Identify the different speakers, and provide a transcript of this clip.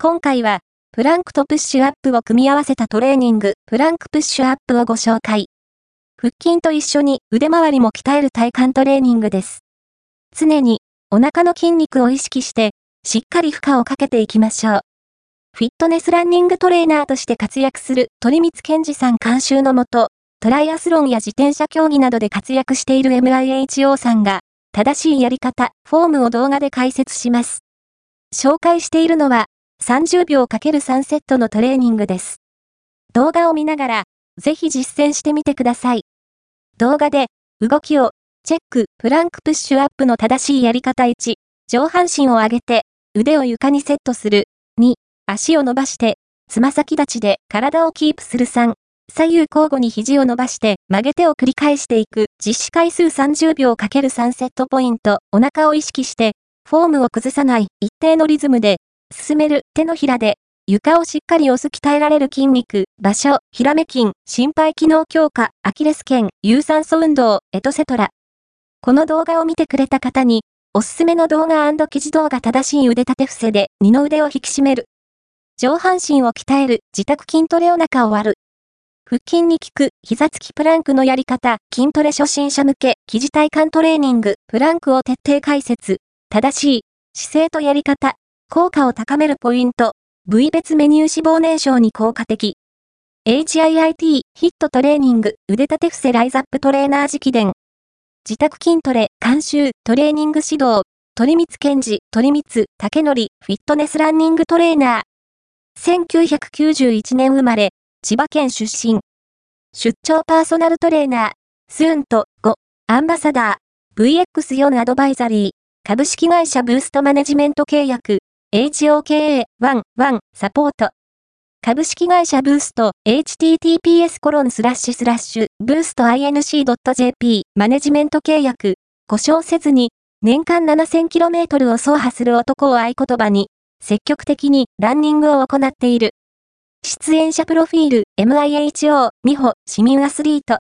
Speaker 1: 今回は、プランクとプッシュアップを組み合わせたトレーニング、プランクプッシュアップをご紹介。腹筋と一緒に腕周りも鍛える体幹トレーニングです。常にお腹の筋肉を意識して、しっかり負荷をかけていきましょう。フィットネスランニングトレーナーとして活躍する鳥光健二さん監修のもと、トライアスロンや自転車競技などで活躍している MIHO さんが、正しいやり方、フォームを動画で解説します。紹介しているのは、30秒 ×3 セットのトレーニングです。動画を見ながら、ぜひ実践してみてください。動画で、動きを、チェック、プランクプッシュアップの正しいやり方1、上半身を上げて、腕を床にセットする。2、足を伸ばして、つま先立ちで体をキープする3、左右交互に肘を伸ばして曲げ手を繰り返していく実施回数30秒 ×3 セットポイントお腹を意識してフォームを崩さない一定のリズムで進める手のひらで床をしっかり押す鍛えられる筋肉、場所、ひらめ筋、心肺機能強化、アキレス腱、有酸素運動、エトセトラ。この動画を見てくれた方に、おすすめの動画記事動画正しい腕立て伏せで二の腕を引き締める。上半身を鍛える自宅筋トレお腹を割る。腹筋に効く膝つきプランクのやり方、筋トレ初心者向け、記事体幹トレーニング、プランクを徹底解説。正しい姿勢とやり方、効果を高めるポイント、部位別メニュー脂肪燃焼に効果的。HIIT ヒットトレーニング腕立て伏せライザップトレーナー直伝。自宅筋トレ、監修、トレーニング指導、鳥光健治、鳥光、竹則、フィットネスランニングトレーナー。1991年生まれ、千葉県出身。出張パーソナルトレーナー、スーンと5、アンバサダー、VX4 アドバイザリー、株式会社ブーストマネジメント契約、HOKA11 サポート。株式会社ブースト、https コロンスラッシュスラッシュ、ブースト inc.jp、マネジメント契約、故障せずに、年間 7000km を走破する男を合言葉に、積極的にランニングを行っている。出演者プロフィール、MIHO、美穂、市民アスリート。